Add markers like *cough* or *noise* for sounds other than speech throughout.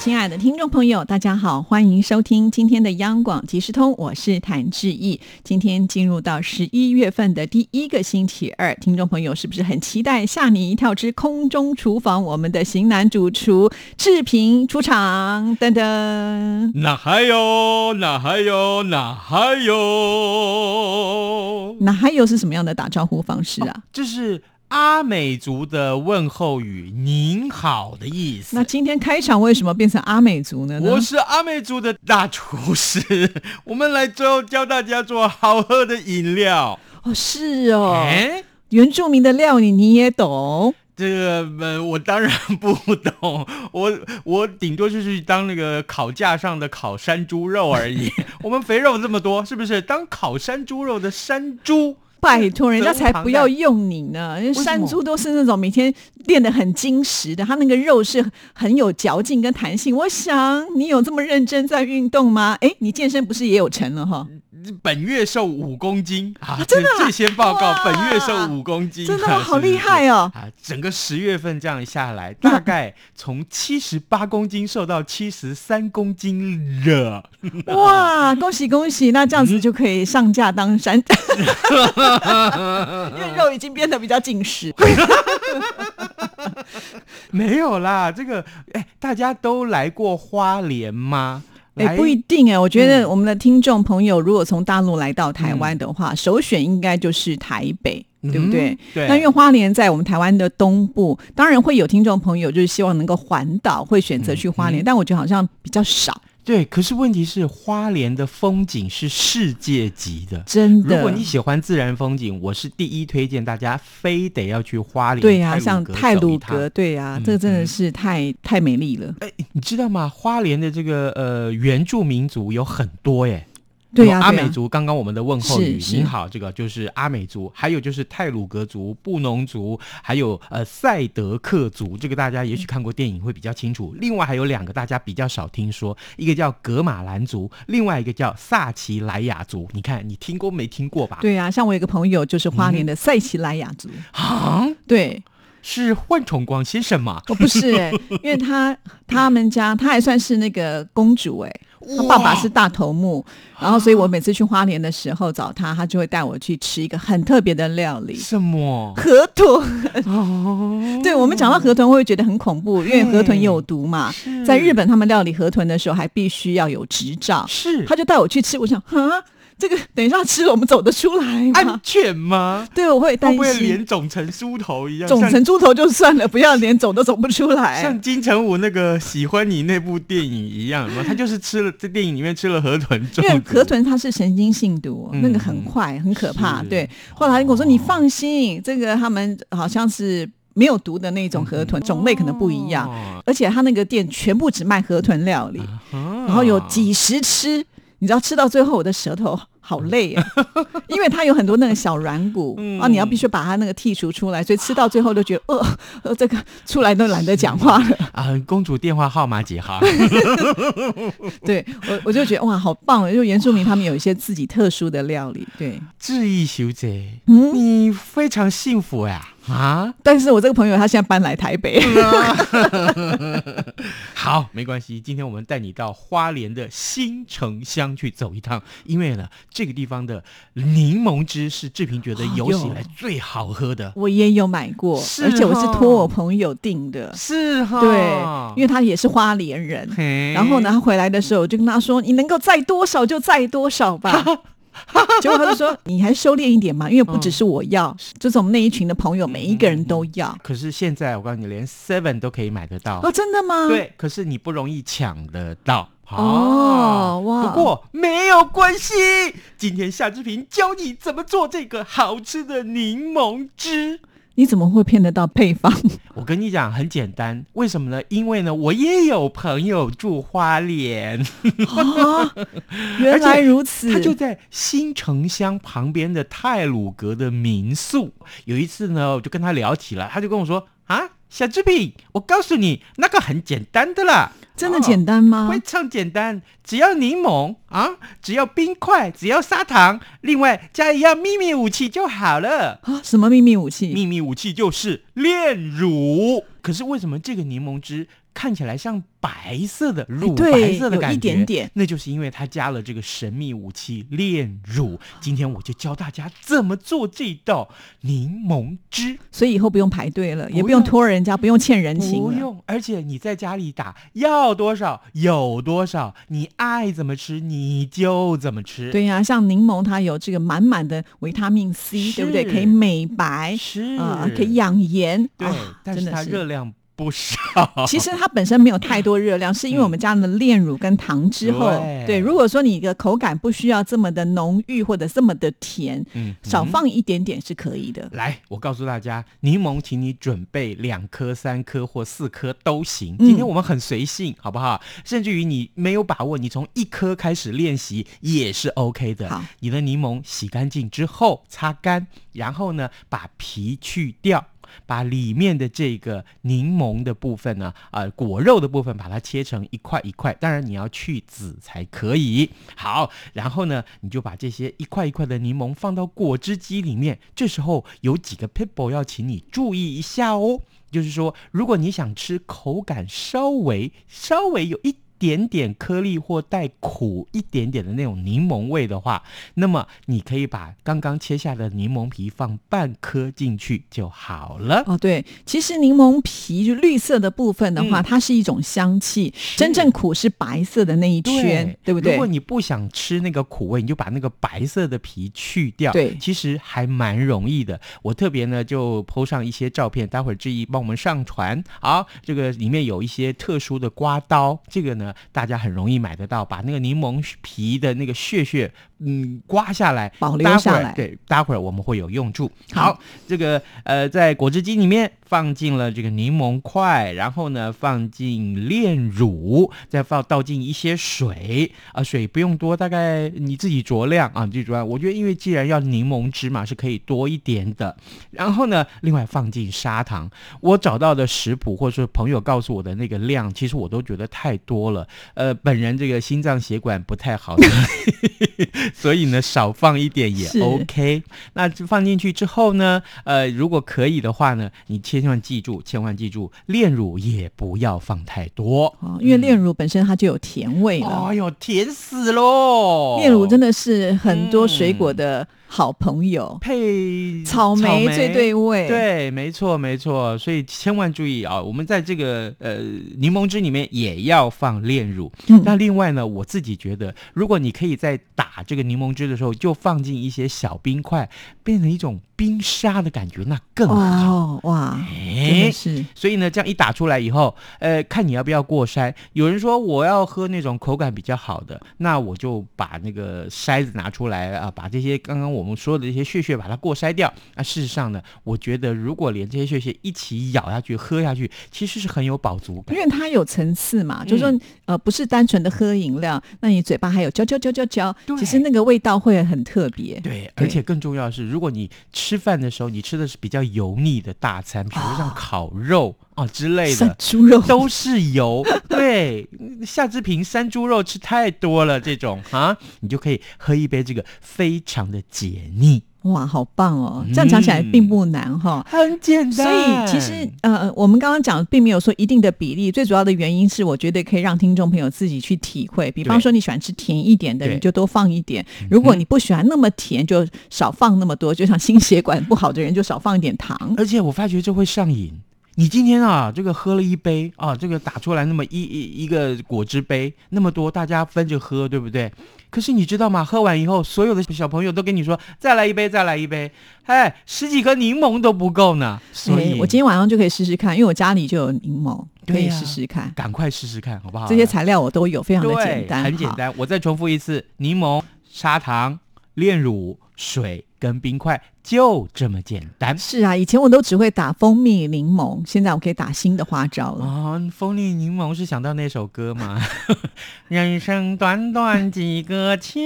亲爱的听众朋友，大家好，欢迎收听今天的央广即时通，我是谭志毅。今天进入到十一月份的第一个星期二，听众朋友是不是很期待吓你一跳之空中厨房？我们的型男主厨志平出场，噔噔。哪还有？哪还有？哪还有？哪还有是什么样的打招呼方式啊？就是。阿美族的问候语“您好”的意思。那今天开场为什么变成阿美族呢？我是阿美族的大厨师，*laughs* 我们来最后教大家做好喝的饮料。哦，是哦，原住民的料理你也懂？这个呃，我当然不懂，*laughs* 我我顶多就是当那个烤架上的烤山猪肉而已。*laughs* 我们肥肉这么多，是不是当烤山猪肉的山猪？拜托，人家才不要用你呢！山猪都是那种每天练得很精实的，它那个肉是很有嚼劲跟弹性。我想你有这么认真在运动吗？哎，你健身不是也有成了哈？本月瘦五公斤啊！真的，最先报告，本月瘦五公斤，真的好厉害哦！啊，整个十月份这样下来，大概从七十八公斤瘦到七十三公斤了。*laughs* 哇，恭喜恭喜！那这样子就可以上架当山，*laughs* 因为肉已经变得比较紧实。*laughs* 没有啦，这个哎，大家都来过花莲吗？哎，不一定哎，我觉得我们的听众朋友如果从大陆来到台湾的话，首选应该就是台北，对不对？对。那因为花莲在我们台湾的东部，当然会有听众朋友就是希望能够环岛，会选择去花莲，但我觉得好像比较少。对，可是问题是花莲的风景是世界级的，真的。如果你喜欢自然风景，我是第一推荐大家非得要去花莲。对呀，像泰鲁阁，对呀，这个真的是太太美丽了。哎，你知道吗？花莲的这个呃原住民族有很多耶。对呀，阿美族刚刚我们的问候语，您好，这个就是阿美族，还有就是泰鲁格族、布农族，还有呃赛德克族，这个大家也许看过电影会比较清楚。另外还有两个大家比较少听说，一个叫格马兰族，另外一个叫萨奇莱雅族。你看你听过没听过吧？对呀，像我有个朋友就是花莲的赛奇莱雅族啊，对，是幻崇光先生吗？哦，不是，*laughs* 因为他他们家他还算是那个公主哎。他爸爸是大头目，然后所以我每次去花莲的时候找他，他就会带我去吃一个很特别的料理。什么？河豚。哦，*laughs* 对我们讲到河豚，我会觉得很恐怖，因为河豚有毒嘛。在日本，他们料理河豚的时候还必须要有执照。是，他就带我去吃，我想，哈。这个等一下吃了我们走得出来吗？安全吗？对，我会担心。会不会脸肿成猪头一样？肿成猪头就算了，不要连走都走不出来。*laughs* 像金城武那个喜欢你那部电影一样，他就是吃了在电影里面吃了河豚。因为河豚它是神经性毒，那个很快很可怕。对，后来我说你放心，这个他们好像是没有毒的那种河豚，种类可能不一样，而且他那个店全部只卖河豚料理，然后有几十吃，你知道吃到最后我的舌头。好累啊，因为它有很多那个小软骨啊，你要必须把它那个剔除出来，所以吃到最后都觉得呃呃，这个出来都懒得讲话了啊。公主电话号码几号？*laughs* 对我我就觉得哇，好棒！就原住民他们有一些自己特殊的料理。对，志毅小姐，嗯，你非常幸福呀。啊！但是我这个朋友他现在搬来台北。*laughs* 好，没关系。今天我们带你到花莲的新城乡去走一趟，因为呢，这个地方的柠檬汁是志平觉得有史以来最好喝的。我也有买过，而且我是托我朋友订的。是哈，对，因为他也是花莲人。然后呢，他回来的时候，我就跟他说：“你能够载多少就载多少吧。” *laughs* *laughs* 结果他就说：“你还收敛一点嘛，因为不只是我要，就是我们那一群的朋友，每一个人都要。可是现在我告诉你，连 Seven 都可以买得到哦，真的吗？对，可是你不容易抢得到哦。哇，不过没有关系，今天夏志平教你怎么做这个好吃的柠檬汁。”你怎么会骗得到配方？*laughs* 我跟你讲，很简单，为什么呢？因为呢，我也有朋友住花莲，*laughs* 原来如此。他就在新城乡旁边的泰鲁阁的民宿。有一次呢，我就跟他聊起了，他就跟我说：“啊，小志平，我告诉你，那个很简单的啦。真的简单吗？非常简单，只要柠檬啊，只要冰块，只要砂糖，另外加一样秘密武器就好了。啊，什么秘密武器？秘密武器就是炼乳。可是为什么这个柠檬汁？看起来像白色的乳白色的感觉，一点点，那就是因为它加了这个神秘武器炼乳。今天我就教大家怎么做这道柠檬汁，所以以后不用排队了，也不用托人家，不用欠人情，不用。而且你在家里打，要多少有多少，你爱怎么吃你就怎么吃。对呀，像柠檬它有这个满满的维他命 C，对不对？可以美白，是啊，可以养颜。对，但是它热量。不少，其实它本身没有太多热量，是因为我们加了炼乳跟糖之后，对。如果说你的口感不需要这么的浓郁或者这么的甜，嗯，少放一点点是可以的。来，我告诉大家，柠檬，请你准备两颗、三颗或四颗都行。今天我们很随性，好不好？甚至于你没有把握，你从一颗开始练习也是 OK 的。好，你的柠檬洗干净之后擦干，然后呢把皮去掉。把里面的这个柠檬的部分呢，啊，果肉的部分，把它切成一块一块。当然你要去籽才可以。好，然后呢，你就把这些一块一块的柠檬放到果汁机里面。这时候有几个 people 要请你注意一下哦，就是说，如果你想吃口感稍微稍微有一。点点颗粒或带苦一点点的那种柠檬味的话，那么你可以把刚刚切下的柠檬皮放半颗进去就好了。哦，对，其实柠檬皮就绿色的部分的话，它是一种香气，真正苦是白色的那一圈，对不对？如果你不想吃那个苦味，你就把那个白色的皮去掉。对，其实还蛮容易的。我特别呢就铺上一些照片，待会儿志毅帮我们上传。好，这个里面有一些特殊的刮刀，这个呢。大家很容易买得到，把那个柠檬皮的那个屑屑，嗯，刮下来，保留下来。对，待会儿我们会有用处。好，这个呃，在果汁机里面放进了这个柠檬块，然后呢，放进炼乳，再放倒进一些水啊，水不用多，大概你自己酌量啊，自己酌量。我觉得，因为既然要柠檬汁嘛，是可以多一点的。然后呢，另外放进砂糖。我找到的食谱或者说朋友告诉我的那个量，其实我都觉得太多了。呃，本人这个心脏血管不太好，*laughs* 所以呢少放一点也 OK。那放进去之后呢，呃，如果可以的话呢，你千万记住，千万记住，炼乳也不要放太多哦，因为炼乳本身它就有甜味了。哎呦，甜死喽！炼乳真的是很多水果的。好朋友配草莓最对味，对，没错没错，所以千万注意啊！我们在这个呃柠檬汁里面也要放炼乳。那另外呢，我自己觉得，如果你可以在打这个柠檬汁的时候，就放进一些小冰块，变成一种。冰沙的感觉那更好哇！哎，是，所以呢，这样一打出来以后，呃，看你要不要过筛。有人说我要喝那种口感比较好的，那我就把那个筛子拿出来啊，把这些刚刚我们说的这些血血把它过筛掉。那事实上呢，我觉得如果连这些血血一起咬下去、喝下去，其实是很有饱足感，因为它有层次嘛。就是说，呃，不是单纯的喝饮料，那你嘴巴还有嚼嚼嚼嚼嚼，其实那个味道会很特别。对，而且更重要的是，如果你吃。吃饭的时候，你吃的是比较油腻的大餐，比如像烤肉啊之类的，猪肉都是油。*laughs* 对，夏志平山猪肉吃太多了，这种啊，你就可以喝一杯这个，非常的解腻。哇，好棒哦！这样讲起来并不难哈，很简单。所以其实呃，我们刚刚讲并没有说一定的比例，最主要的原因是我觉得可以让听众朋友自己去体会。比方说你喜欢吃甜一点的，你就多放一点；如果你不喜欢那么甜，就少放那么多。就像心血管不好的人，就少放一点糖。而且我发觉这会上瘾。你今天啊，这个喝了一杯啊，这个打出来那么一一一个果汁杯那么多，大家分着喝，对不对？可是你知道吗？喝完以后，所有的小朋友都跟你说：“再来一杯，再来一杯。”哎，十几颗柠檬都不够呢。所以，我今天晚上就可以试试看，因为我家里就有柠檬，可以试试看。赶快试试看，好不好？这些材料我都有，非常的简单，很简单。我再重复一次：柠檬、砂糖、炼乳、水跟冰块，就这么简单。是啊，以前我都只会打蜂蜜柠檬，现在我可以打新的花招了。哦，蜂蜜柠檬是想到那首歌吗？*laughs* 人生短短几个秋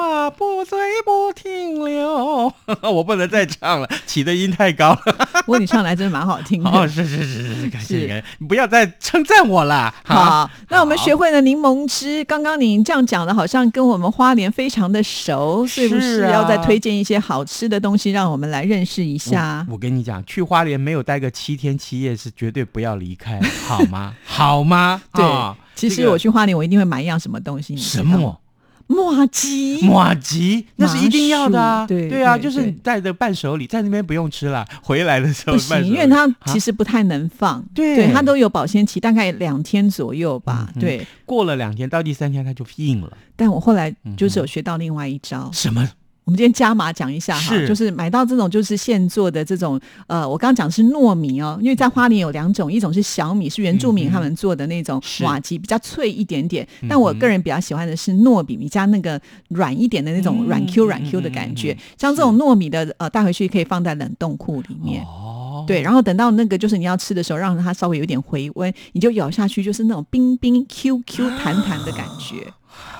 啊，不醉不停留。*laughs* 我不能再唱了，起的音太高了。*laughs* 不过你唱来真的蛮好听的。哦，是是是是，感谢你，你不要再称赞我了。好，那我们学会了柠檬汁。刚刚您这样讲的，好像跟我们花莲非常的熟，是不是要再推荐一些好吃的东西，让我们来认识一下？我跟你讲，去花莲没有待个七天七夜，是绝对不要离开，*laughs* 好吗？好吗？对，其实我去花莲，我一定会买一样什么东西？什么？马吉，马吉，那是一定要的啊！对对啊，就是带着伴手礼，在那边不用吃了，回来的时候不行，因为它其实不太能放，对，它都有保鲜期，大概两天左右吧。对，过了两天到第三天它就硬了。但我后来就是有学到另外一招，什么？我们今天加码讲一下哈，就是买到这种就是现做的这种，呃，我刚刚讲是糯米哦，因为在花莲有两种，一种是小米，是原住民他们做的那种瓦吉，比较脆一点点。但我个人比较喜欢的是糯米，你加那个软一点的那种软 Q 软 Q 的感觉。像这种糯米的，呃，带回去可以放在冷冻库里面。哦，对，然后等到那个就是你要吃的时候，让它稍微有点回温，你就咬下去，就是那种冰冰 Q Q 弹弹的感觉，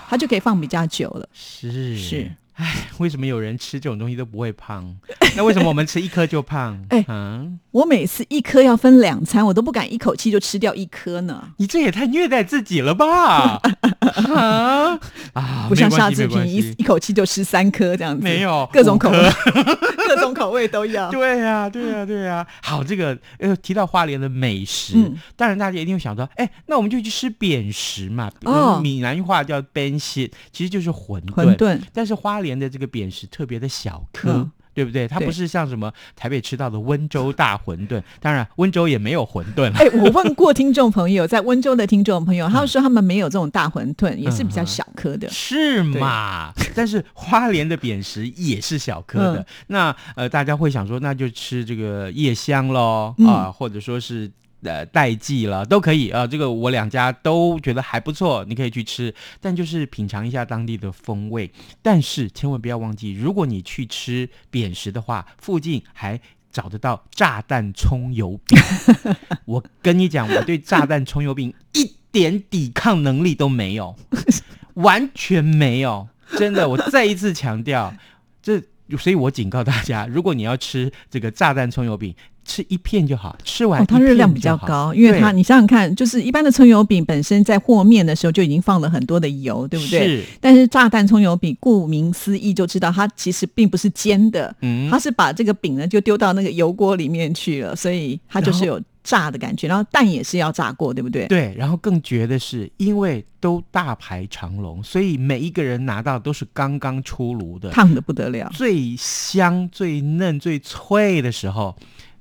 它就可以放比较久了。是是。唉，为什么有人吃这种东西都不会胖？*laughs* 那为什么我们吃一颗就胖？*laughs* 哎嗯，我每次一颗要分两餐，我都不敢一口气就吃掉一颗呢。你这也太虐待自己了吧！*laughs* 啊啊，不像夏志平一一口气就吃三颗这样子，没有各种口味，各种口味都要。对呀，对呀，对呀。好，这个呃，提到花莲的美食，当然大家一定会想到，哎，那我们就去吃扁食嘛。哦，闽南话叫 ben 西，其实就是馄饨。馄饨，但是花莲的这个扁食特别的小颗。对不对？它不是像什么台北吃到的温州大馄饨，当然温州也没有馄饨。哎，我问过听众朋友，在温州的听众朋友，他们说他们没有这种大馄饨，也是比较小颗的，是嘛？但是花莲的扁食也是小颗的。那呃，大家会想说，那就吃这个夜香喽啊，或者说是。呃，代记了都可以啊，这个我两家都觉得还不错，你可以去吃，但就是品尝一下当地的风味。但是千万不要忘记，如果你去吃扁食的话，附近还找得到炸弹葱油饼。*laughs* 我跟你讲，我对炸弹葱油饼一点抵抗能力都没有，*laughs* 完全没有，真的，我再一次强调，这，所以我警告大家，如果你要吃这个炸弹葱油饼。吃一片就好，吃完它热量比较高，因为它你想想看，就是一般的葱油饼本身在和面的时候就已经放了很多的油，对不对？是。但是炸弹葱油饼，顾名思义就知道它其实并不是煎的，嗯，它是把这个饼呢就丢到那个油锅里面去了，所以它就是有炸的感觉。然后蛋也是要炸过，对不对？对。然后更绝的是，因为都大排长龙，所以每一个人拿到都是刚刚出炉的，烫的不得了，最香、最嫩、最脆的时候。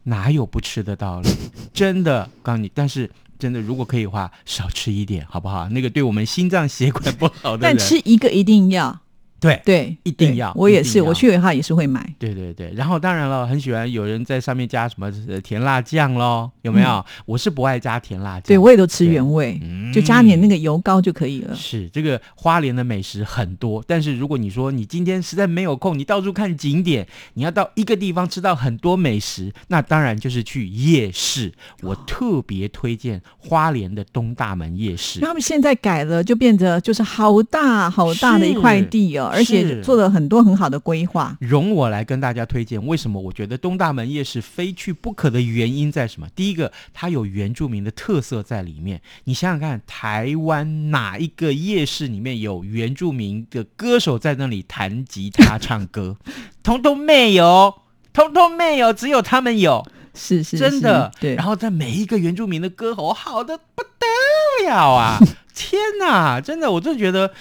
哪有不吃的道理？*laughs* 真的告诉你，但是真的，如果可以的话，少吃一点，好不好？那个对我们心脏血管不好的，但吃一个一定要。对对，一定要。我也是，我去的话也是会买。对对对，然后当然了，很喜欢有人在上面加什么甜辣酱喽，有没有？我是不爱加甜辣酱，对我也都吃原味，就加点那个油膏就可以了。是这个花莲的美食很多，但是如果你说你今天实在没有空，你到处看景点，你要到一个地方吃到很多美食，那当然就是去夜市。我特别推荐花莲的东大门夜市，他们现在改了，就变得就是好大好大的一块地哦。而且做了很多很好的规划。容我来跟大家推荐，为什么我觉得东大门夜市非去不可的原因在什么？第一个，它有原住民的特色在里面。你想想看，台湾哪一个夜市里面有原住民的歌手在那里弹吉他唱歌？*laughs* 通通没有，通通没有，只有他们有。是是，真的。对。然后在每一个原住民的歌喉好的不得了啊！*laughs* 天哪，真的，我真的觉得。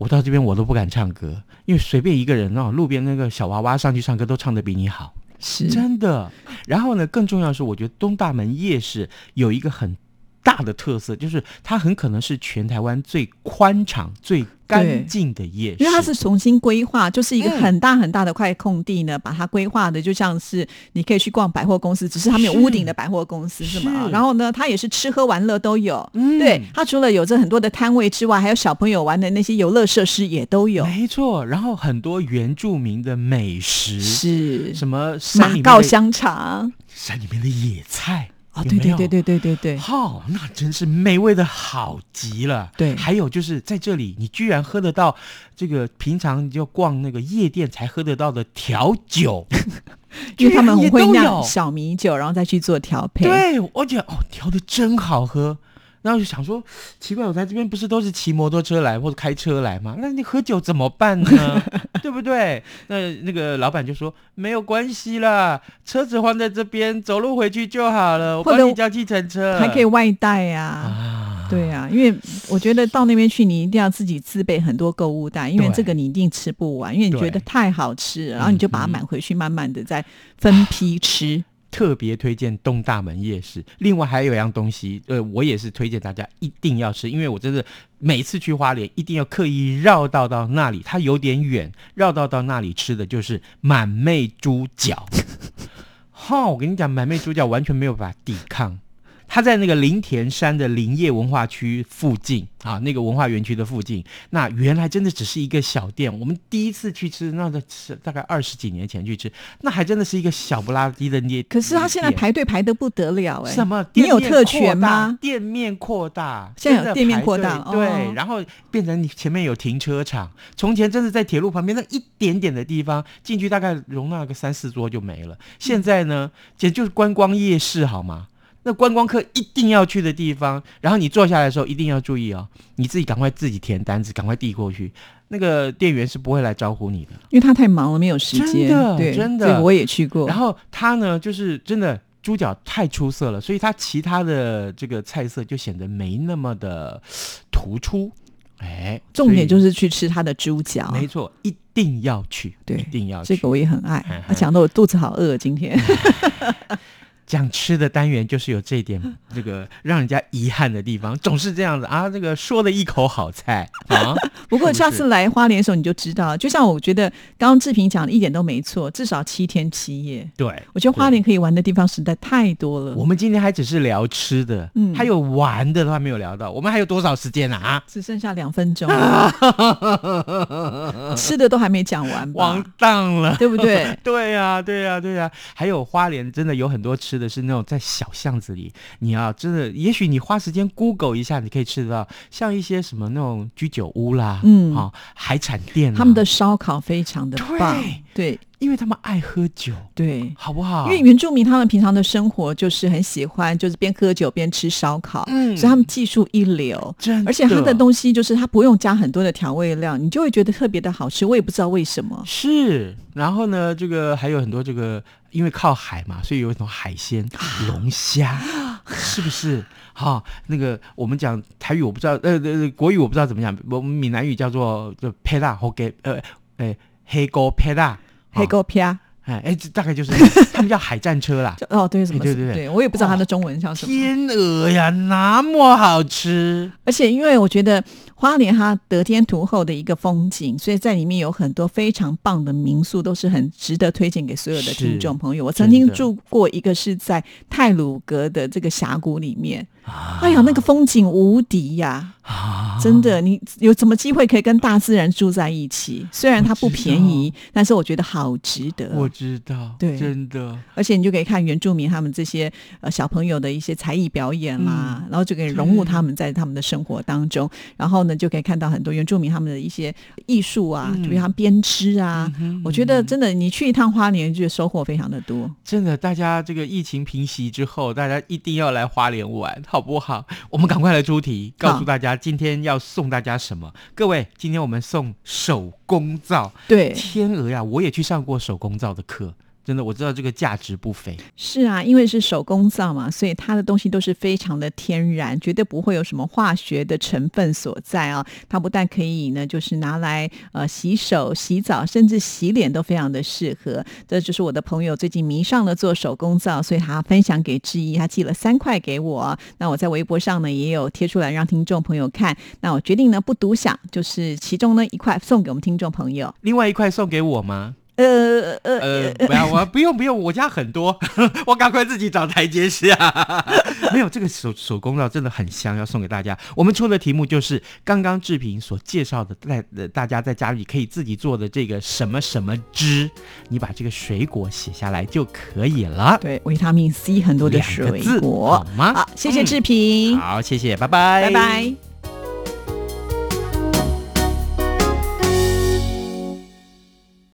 我到这边我都不敢唱歌，因为随便一个人哦，路边那个小娃娃上去唱歌都唱的比你好，是真的。然后呢，更重要的是，我觉得东大门夜市有一个很大的特色，就是它很可能是全台湾最宽敞、最干净的夜市，因为它是重新规划，就是一个很大很大的块空地呢，把它规划的就像是你可以去逛百货公司，只是它没有屋顶的百货公司，是吗？然后呢，它也是吃喝玩乐都有，嗯对，它除了有着很多的摊位之外，还有小朋友玩的那些游乐设施也都有，没错。然后很多原住民的美食是什么马告香肠，山里面的野菜。哦，对对对对对对对，好，那真是美味的好极了。对，还有就是在这里，你居然喝得到这个平常就逛那个夜店才喝得到的调酒，*laughs* 因为他们会酿小米酒，然后再去做调配。对，我觉得哦，调的真好喝。然后就想说，奇怪，我在这边不是都是骑摩托车来或者开车来吗？那你喝酒怎么办呢？*laughs* 对不对？那那个老板就说没有关系啦，车子放在这边，走路回去就好了。我帮你叫计程车，还可以外带呀。啊，对呀，因为我觉得到那边去，你一定要自己自备很多购物袋，因为这个你一定吃不完，因为你觉得太好吃，然后你就把它买回去，慢慢的再分批吃。特别推荐东大门夜市，另外还有一样东西，呃，我也是推荐大家一定要吃，因为我真的每次去花莲一定要刻意绕道到那里，它有点远，绕道到那里吃的就是满妹猪脚。*laughs* 哈，我跟你讲，满妹猪脚完全没有办法抵抗。他在那个林田山的林业文化区附近啊，那个文化园区的附近，那原来真的只是一个小店。我们第一次去吃，那个是大概二十几年前去吃，那还真的是一个小不拉几的店。可是他现在排队排的不得了哎！什么？你有特权吗？店面扩大，现在有店面扩大，对，然后变成你前面有停车场。从前真的在铁路旁边那一点点的地方进去，大概容纳个三四桌就没了。现在呢，简直就是观光夜市，好吗？那观光客一定要去的地方，然后你坐下来的时候一定要注意哦，你自己赶快自己填单子，赶快递过去。那个店员是不会来招呼你的，因为他太忙了，没有时间。真的，真的，我也去过。然后他呢，就是真的猪脚太出色了，所以他其他的这个菜色就显得没那么的突出。哎，重点就是去吃他的猪脚，没错，一定要去，对，一定要去。这个我也很爱，讲的我肚子好饿今天。*laughs* 讲吃的单元就是有这一点，*laughs* 这个让人家遗憾的地方，总是这样子啊。这个说了一口好菜啊，*laughs* 不过下次来花莲的时候你就知道，就像我觉得刚刚志平讲的一点都没错，至少七天七夜。对，我觉得花莲可以玩的地方实在太多了。我们今天还只是聊吃的，嗯，还有玩的都还没有聊到。我们还有多少时间啊？只剩下两分钟，*laughs* 吃的都还没讲完，完蛋了，对不对？对呀，对呀，对呀。还有花莲真的有很多吃。的是那种在小巷子里，你要真的，也许你花时间 Google 一下，你可以吃得到，像一些什么那种居酒屋啦，嗯，好海产店，他们的烧烤非常的棒，对。因为他们爱喝酒，对，好不好？因为原住民他们平常的生活就是很喜欢，就是边喝酒边吃烧烤，嗯，所以他们技术一流，真而且他的东西就是他不用加很多的调味料，你就会觉得特别的好吃。我也不知道为什么。是，然后呢，这个还有很多这个，因为靠海嘛，所以有一种海鲜，龙虾，是不是？哈，那个我们讲台语我不知道，呃呃，国语我不知道怎么讲，我们闽南语叫做就佩拉或给呃呃黑锅佩拉。黑狗皮啊！哎哎，这大概就是 *laughs* 他们叫海战车啦。哦，对，什么？对对对，我也不知道它的中文叫什么。天鹅呀，那么好吃！而且因为我觉得花莲它得天独厚的一个风景，所以在里面有很多非常棒的民宿，都是很值得推荐给所有的听众朋友。我曾经住过一个是在泰鲁阁的这个峡谷里面。哎呀，那个风景无敌呀！啊真的，你有什么机会可以跟大自然住在一起？虽然它不便宜，但是我觉得好值得。我知道，对，真的。而且你就可以看原住民他们这些呃小朋友的一些才艺表演啦，然后就可以融入他们在他们的生活当中。然后呢，就可以看到很多原住民他们的一些艺术啊，就比如他编织啊。我觉得真的，你去一趟花莲，就收获非常的多。真的，大家这个疫情平息之后，大家一定要来花莲玩。好不好？我们赶快来出题，告诉大家今天要送大家什么？各位，今天我们送手工皂。对，天鹅呀，我也去上过手工皂的课。真的，我知道这个价值不菲。是啊，因为是手工皂嘛，所以它的东西都是非常的天然，绝对不会有什么化学的成分所在啊。它不但可以呢，就是拿来呃洗手、洗澡，甚至洗脸都非常的适合。这就是我的朋友最近迷上了做手工皂，所以他分享给志毅，他寄了三块给我。那我在微博上呢也有贴出来让听众朋友看。那我决定呢不独享，就是其中呢一块送给我们听众朋友，另外一块送给我吗？呃呃呃，不要，我不用不用，我家很多，我赶快自己找台阶下。*laughs* 没有这个手手工皂真的很香，要送给大家。我们出的题目就是刚刚志平所介绍的，在大家在家里可以自己做的这个什么什么汁，你把这个水果写下来就可以了。对，维他命 C 很多的水果，好吗？好，谢谢志平，好，谢谢，拜拜，拜拜。